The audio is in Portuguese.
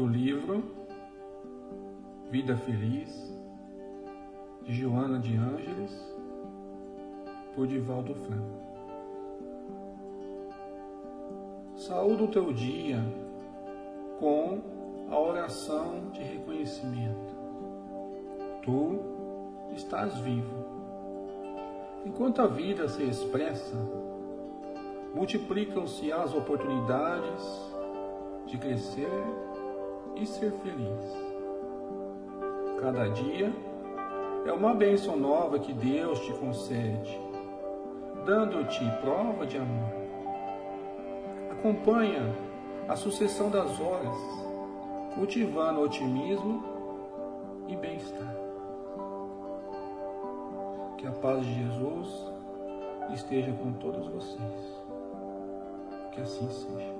do livro Vida Feliz, de Joana de Ângeles, por Divaldo Franco. Saúde o teu dia com a oração de reconhecimento. Tu estás vivo. Enquanto a vida se expressa, multiplicam-se as oportunidades de crescer e ser feliz. Cada dia é uma bênção nova que Deus te concede, dando-te prova de amor. Acompanha a sucessão das horas, cultivando otimismo e bem-estar. Que a paz de Jesus esteja com todos vocês. Que assim seja.